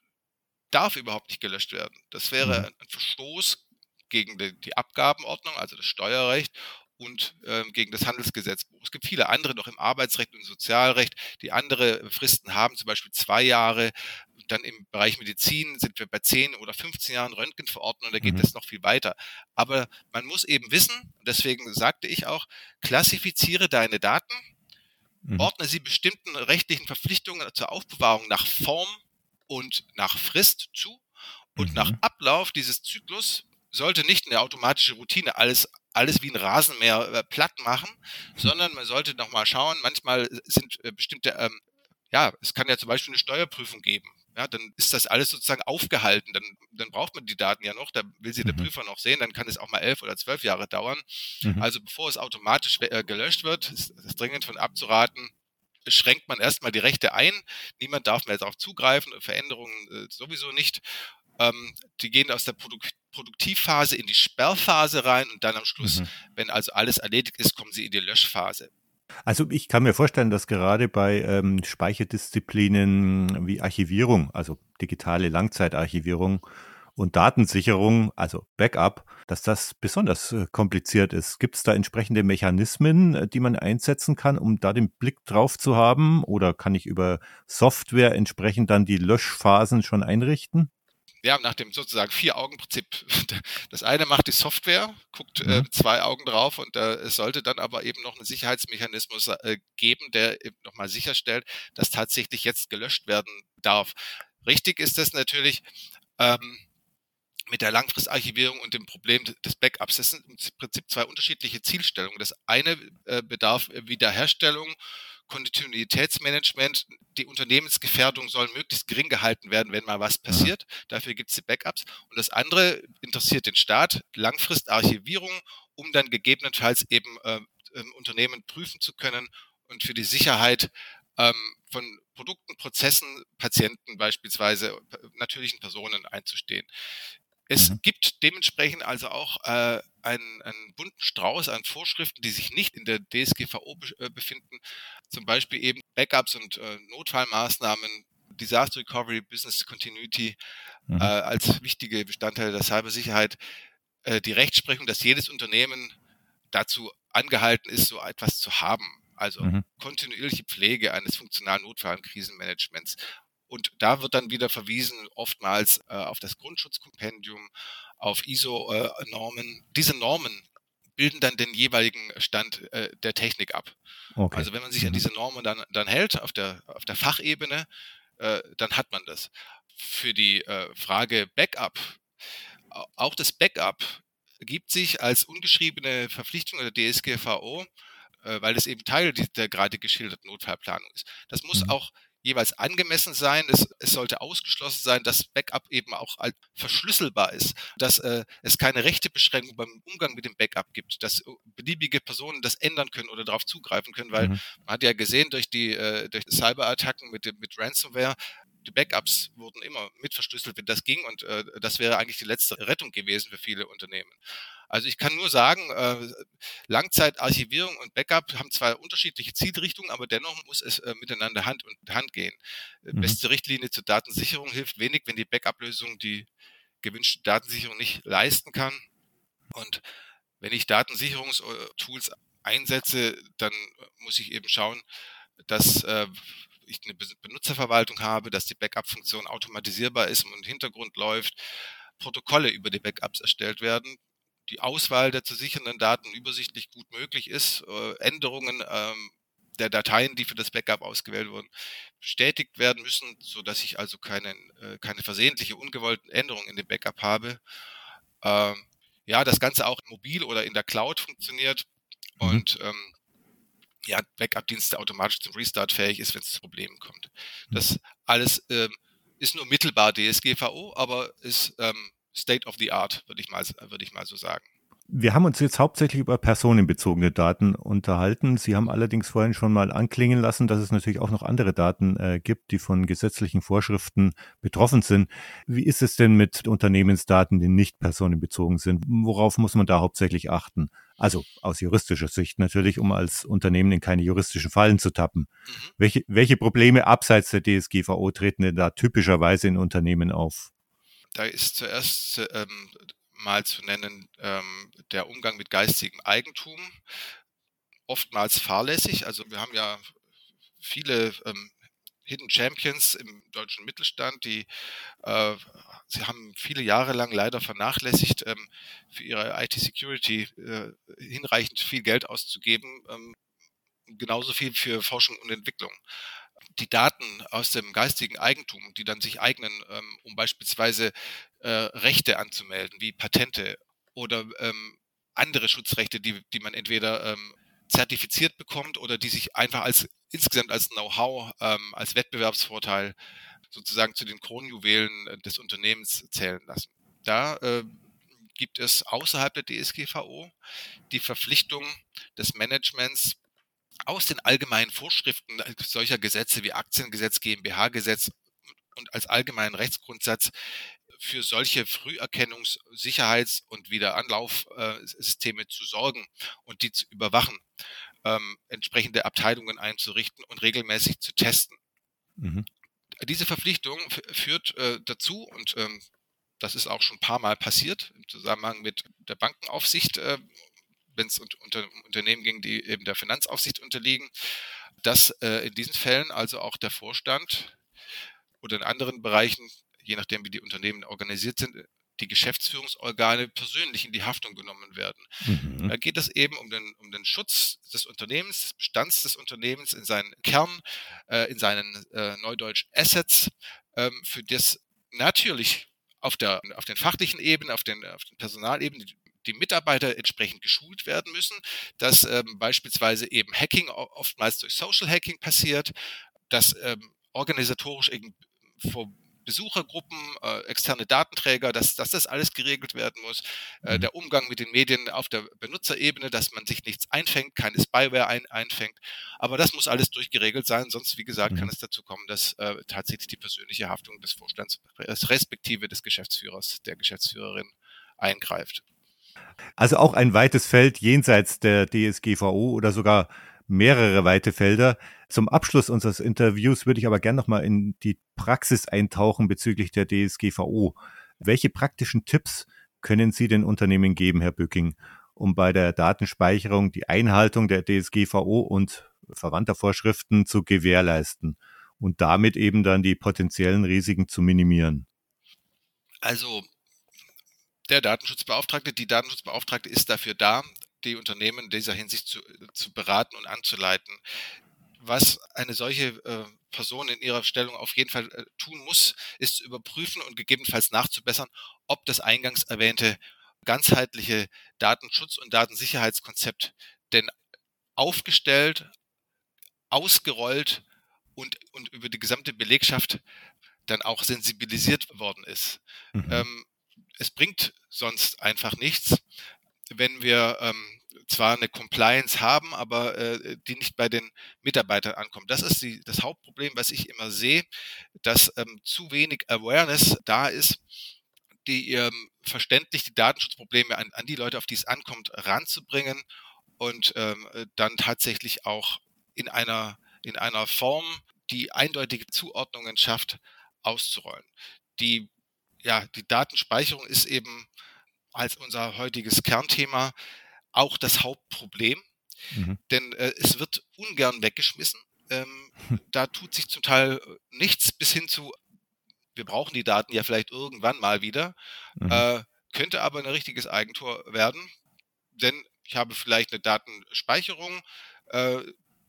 darf überhaupt nicht gelöscht werden. Das wäre mhm. ein Verstoß gegen die, die Abgabenordnung, also das Steuerrecht und ähm, gegen das Handelsgesetzbuch. Es gibt viele andere noch im Arbeitsrecht und im Sozialrecht, die andere Fristen haben, zum Beispiel zwei Jahre. Dann im Bereich Medizin sind wir bei 10 oder 15 Jahren Röntgenverordnung, da geht mhm. es noch viel weiter. Aber man muss eben wissen, deswegen sagte ich auch, klassifiziere deine Daten, mhm. ordne sie bestimmten rechtlichen Verpflichtungen zur Aufbewahrung nach Form und nach Frist zu und mhm. nach Ablauf dieses Zyklus sollte nicht eine automatische Routine alles alles wie ein Rasenmäher äh, platt machen, sondern man sollte noch mal schauen. Manchmal sind äh, bestimmte, ähm, ja, es kann ja zum Beispiel eine Steuerprüfung geben. Ja, dann ist das alles sozusagen aufgehalten. Dann, dann braucht man die Daten ja noch. Da will sie der mhm. Prüfer noch sehen. Dann kann es auch mal elf oder zwölf Jahre dauern. Mhm. Also bevor es automatisch äh, gelöscht wird, ist es dringend von abzuraten, schränkt man erstmal die Rechte ein. Niemand darf mehr darauf zugreifen. Veränderungen äh, sowieso nicht. Ähm, die gehen aus der Produk Produktivphase in die Sperrphase rein und dann am Schluss, mhm. wenn also alles erledigt ist, kommen sie in die Löschphase. Also ich kann mir vorstellen, dass gerade bei ähm, Speicherdisziplinen wie Archivierung, also digitale Langzeitarchivierung und Datensicherung, also Backup, dass das besonders äh, kompliziert ist. Gibt es da entsprechende Mechanismen, äh, die man einsetzen kann, um da den Blick drauf zu haben? Oder kann ich über Software entsprechend dann die Löschphasen schon einrichten? Ja, nach dem sozusagen Vier-Augen-Prinzip. (laughs) Das eine macht die Software, guckt äh, mhm. zwei Augen drauf und äh, es sollte dann aber eben noch einen Sicherheitsmechanismus äh, geben, der eben nochmal sicherstellt, dass tatsächlich jetzt gelöscht werden darf. Richtig ist das natürlich ähm, mit der Langfristarchivierung und dem Problem des Backups. Das sind im Prinzip zwei unterschiedliche Zielstellungen. Das eine äh, bedarf Wiederherstellung Kontinuitätsmanagement, die Unternehmensgefährdung soll möglichst gering gehalten werden, wenn mal was passiert. Dafür gibt es die Backups. Und das andere interessiert den Staat, Langfristarchivierung, um dann gegebenenfalls eben äh, Unternehmen prüfen zu können und für die Sicherheit ähm, von Produkten, Prozessen, Patienten beispielsweise, natürlichen Personen einzustehen. Es mhm. gibt dementsprechend also auch äh, einen, einen bunten Strauß an Vorschriften, die sich nicht in der DSGVO äh, befinden, zum Beispiel eben Backups und äh, Notfallmaßnahmen, Disaster Recovery, Business Continuity mhm. äh, als wichtige Bestandteile der Cybersicherheit, äh, die Rechtsprechung, dass jedes Unternehmen dazu angehalten ist, so etwas zu haben. Also mhm. kontinuierliche Pflege eines funktionalen Notfall- und Krisenmanagements und da wird dann wieder verwiesen, oftmals äh, auf das Grundschutzkompendium, auf ISO-Normen. Diese Normen bilden dann den jeweiligen Stand äh, der Technik ab. Okay. Also wenn man sich mhm. an diese Normen dann, dann hält, auf der, auf der Fachebene, äh, dann hat man das. Für die äh, Frage Backup, auch das Backup gibt sich als ungeschriebene Verpflichtung der DSGVO, äh, weil es eben Teil der gerade geschilderten Notfallplanung ist. Das muss mhm. auch jeweils angemessen sein. Es, es sollte ausgeschlossen sein, dass Backup eben auch verschlüsselbar ist, dass äh, es keine Rechtebeschränkung beim Umgang mit dem Backup gibt, dass beliebige Personen das ändern können oder darauf zugreifen können, weil mhm. man hat ja gesehen durch die äh, durch Cyberattacken mit dem mit Ransomware die Backups wurden immer mit verschlüsselt, wenn das ging und äh, das wäre eigentlich die letzte Rettung gewesen für viele Unternehmen. Also ich kann nur sagen, äh, Langzeitarchivierung und Backup haben zwar unterschiedliche Zielrichtungen, aber dennoch muss es äh, miteinander Hand und Hand gehen. Äh, mhm. Beste Richtlinie zur Datensicherung hilft wenig, wenn die Backup-Lösung die gewünschte Datensicherung nicht leisten kann. Und wenn ich Datensicherungstools einsetze, dann muss ich eben schauen, dass äh, ich eine Benutzerverwaltung habe, dass die Backup-Funktion automatisierbar ist und im Hintergrund läuft, Protokolle über die Backups erstellt werden, die Auswahl der zu sichernden Daten übersichtlich gut möglich ist, äh, Änderungen ähm, der Dateien, die für das Backup ausgewählt wurden, bestätigt werden müssen, so dass ich also keine, äh, keine versehentliche, ungewollten Änderungen in dem Backup habe. äh, ja, das Ganze auch mobil oder in der Cloud funktioniert mhm. und ähm, ja, Backup-Dienste automatisch zum Restart fähig ist, wenn es zu Problemen kommt. Mhm. Das alles ähm, ist nur mittelbar DSGVO, aber ist ähm, State of the Art, würde ich mal, würde ich mal so sagen. Wir haben uns jetzt hauptsächlich über personenbezogene Daten unterhalten. Sie haben allerdings vorhin schon mal anklingen lassen, dass es natürlich auch noch andere Daten äh, gibt, die von gesetzlichen Vorschriften betroffen sind. Wie ist es denn mit Unternehmensdaten, die nicht personenbezogen sind? Worauf muss man da hauptsächlich achten? Also aus juristischer Sicht natürlich, um als Unternehmen in keine juristischen Fallen zu tappen. Mhm. Welche, welche Probleme abseits der DSGVO treten denn da typischerweise in Unternehmen auf? Da ist zuerst ähm, mal zu nennen ähm, der Umgang mit geistigem Eigentum, oftmals fahrlässig. Also wir haben ja viele ähm, Hidden Champions im deutschen Mittelstand, die äh, sie haben viele Jahre lang leider vernachlässigt, ähm, für ihre IT-Security äh, hinreichend viel Geld auszugeben, ähm, genauso viel für Forschung und Entwicklung. Die Daten aus dem geistigen Eigentum, die dann sich eignen, ähm, um beispielsweise äh, Rechte anzumelden, wie Patente oder ähm, andere Schutzrechte, die, die man entweder ähm, zertifiziert bekommt oder die sich einfach als insgesamt als Know-how, ähm, als Wettbewerbsvorteil sozusagen zu den Kronjuwelen äh, des Unternehmens zählen lassen. Da äh, gibt es außerhalb der DSGVO die Verpflichtung des Managements, aus den allgemeinen Vorschriften solcher Gesetze wie Aktiengesetz, GmbH-Gesetz und als allgemeinen Rechtsgrundsatz für solche Früherkennungs-, Sicherheits- und Wiederanlaufsysteme zu sorgen und die zu überwachen, ähm, entsprechende Abteilungen einzurichten und regelmäßig zu testen. Mhm. Diese Verpflichtung führt äh, dazu, und ähm, das ist auch schon ein paar Mal passiert im Zusammenhang mit der Bankenaufsicht, äh, wenn es unter Unternehmen ging, die eben der Finanzaufsicht unterliegen, dass äh, in diesen Fällen also auch der Vorstand oder in anderen Bereichen, je nachdem wie die Unternehmen organisiert sind, die Geschäftsführungsorgane persönlich in die Haftung genommen werden. Mhm. Da geht es eben um den, um den Schutz des Unternehmens, des Bestands des Unternehmens in seinen Kern, äh, in seinen äh, Neudeutsch Assets, ähm, für das natürlich auf der auf den fachlichen Ebenen, auf den, auf den Personalebenen die Mitarbeiter entsprechend geschult werden müssen, dass ähm, beispielsweise eben Hacking oftmals durch Social Hacking passiert, dass ähm, organisatorisch vor Besuchergruppen, äh, externe Datenträger, dass, dass das alles geregelt werden muss. Äh, mhm. der Umgang mit den Medien auf der Benutzerebene, dass man sich nichts einfängt, keine Spyware ein, einfängt. Aber das muss alles durchgeregelt sein, sonst, wie gesagt, mhm. kann es dazu kommen, dass äh, tatsächlich die persönliche Haftung des Vorstands respektive des Geschäftsführers, der Geschäftsführerin eingreift. Also auch ein weites Feld jenseits der DSGVO oder sogar mehrere weite Felder. Zum Abschluss unseres Interviews würde ich aber gerne nochmal in die Praxis eintauchen bezüglich der DSGVO. Welche praktischen Tipps können Sie den Unternehmen geben, Herr Bücking, um bei der Datenspeicherung die Einhaltung der DSGVO und verwandter Vorschriften zu gewährleisten und damit eben dann die potenziellen Risiken zu minimieren? Also der Datenschutzbeauftragte, die Datenschutzbeauftragte ist dafür da, die Unternehmen in dieser Hinsicht zu, zu beraten und anzuleiten. Was eine solche äh, Person in ihrer Stellung auf jeden Fall äh, tun muss, ist zu überprüfen und gegebenenfalls nachzubessern, ob das eingangs erwähnte ganzheitliche Datenschutz- und Datensicherheitskonzept denn aufgestellt, ausgerollt und, und über die gesamte Belegschaft dann auch sensibilisiert worden ist. Mhm. Ähm, es bringt sonst einfach nichts, wenn wir ähm, zwar eine Compliance haben, aber äh, die nicht bei den Mitarbeitern ankommt. Das ist die, das Hauptproblem, was ich immer sehe, dass ähm, zu wenig Awareness da ist, die ähm, verständlich die Datenschutzprobleme an, an die Leute, auf die es ankommt, ranzubringen und ähm, dann tatsächlich auch in einer, in einer Form, die eindeutige Zuordnungen schafft, auszurollen. Die ja, die Datenspeicherung ist eben als unser heutiges Kernthema auch das Hauptproblem, mhm. denn äh, es wird ungern weggeschmissen. Ähm, (laughs) da tut sich zum Teil äh, nichts bis hin zu, wir brauchen die Daten ja vielleicht irgendwann mal wieder, mhm. äh, könnte aber ein richtiges Eigentor werden, denn ich habe vielleicht eine Datenspeicherung, äh,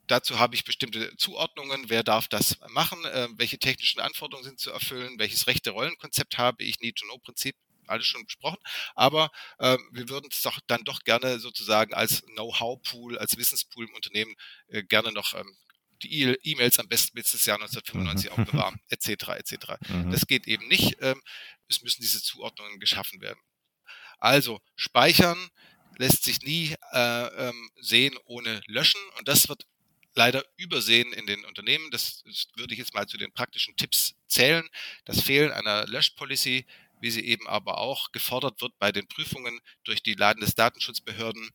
Dazu habe ich bestimmte Zuordnungen. Wer darf das machen? Äh, welche technischen Anforderungen sind zu erfüllen? Welches rechte Rollenkonzept habe ich? Need-to-Know-Prinzip alles schon besprochen. Aber äh, wir würden es doch dann doch gerne sozusagen als Know-how-Pool, als Wissenspool im Unternehmen äh, gerne noch ähm, die E-Mails am besten bis das Jahr 1995 mhm. aufbewahren, (laughs) etc. etc. Mhm. Das geht eben nicht. Ähm, es müssen diese Zuordnungen geschaffen werden. Also speichern lässt sich nie äh, ähm, sehen ohne löschen und das wird leider übersehen in den Unternehmen. Das, das, würde ich jetzt mal zu den praktischen Tipps zählen. Das Fehlen einer Löschpolicy, wie sie eben aber auch gefordert wird bei den Prüfungen durch die Landesdatenschutzbehörden,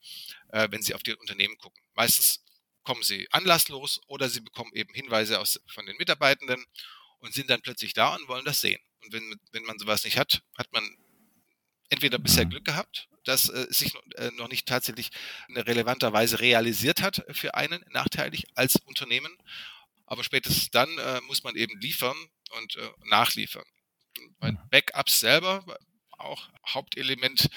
äh, wenn sie auf die Unternehmen gucken. Meistens kommen sie anlasslos oder sie bekommen eben Hinweise aus, von den Mitarbeitenden und sind dann plötzlich da und wollen das sehen. Und wenn, wenn man sowas nicht hat, hat man entweder bisher mhm. Glück gehabt, dass äh, sich äh, noch nicht tatsächlich in relevanter Weise realisiert hat für einen nachteilig als Unternehmen. Aber spätestens dann äh, muss man eben liefern und äh, nachliefern. Bei. Backups selber, auch Hauptelement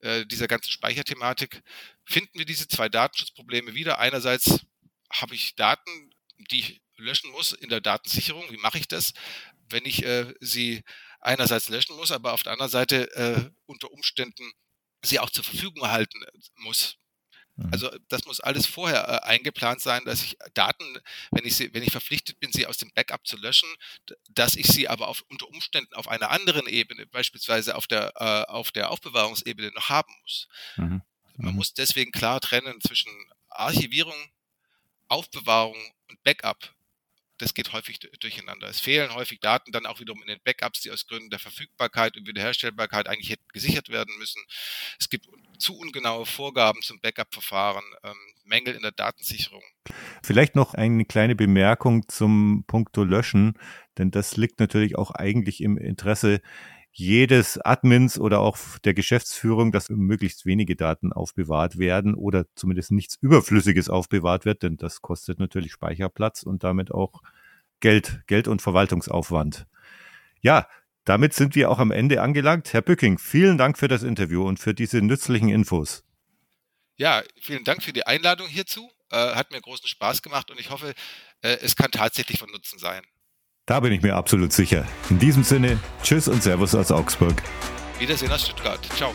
äh, dieser ganzen Speicherthematik, finden wir diese zwei Datenschutzprobleme wieder. Einerseits habe ich Daten, die ich löschen muss in der Datensicherung. Wie mache ich das, wenn ich äh, sie einerseits löschen muss, aber auf der anderen Seite äh, unter Umständen sie auch zur Verfügung halten muss. Mhm. Also das muss alles vorher äh, eingeplant sein, dass ich Daten, wenn ich sie, wenn ich verpflichtet bin, sie aus dem Backup zu löschen, dass ich sie aber auf, unter Umständen auf einer anderen Ebene, beispielsweise auf der äh, auf der Aufbewahrungsebene noch haben muss. Mhm. Man mhm. muss deswegen klar trennen zwischen Archivierung, Aufbewahrung und Backup das geht häufig durcheinander. Es fehlen häufig Daten dann auch wiederum in den Backups, die aus Gründen der Verfügbarkeit und Wiederherstellbarkeit eigentlich hätten gesichert werden müssen. Es gibt zu ungenaue Vorgaben zum Backup-Verfahren, ähm, Mängel in der Datensicherung. Vielleicht noch eine kleine Bemerkung zum Punkto Löschen, denn das liegt natürlich auch eigentlich im Interesse jedes Admins oder auch der Geschäftsführung, dass möglichst wenige Daten aufbewahrt werden oder zumindest nichts Überflüssiges aufbewahrt wird, denn das kostet natürlich Speicherplatz und damit auch Geld, Geld und Verwaltungsaufwand. Ja, damit sind wir auch am Ende angelangt. Herr Bücking, vielen Dank für das Interview und für diese nützlichen Infos. Ja, vielen Dank für die Einladung hierzu. Äh, hat mir großen Spaß gemacht und ich hoffe, äh, es kann tatsächlich von Nutzen sein. Da bin ich mir absolut sicher. In diesem Sinne, tschüss und Servus aus Augsburg. Wiedersehen aus Stuttgart. Ciao.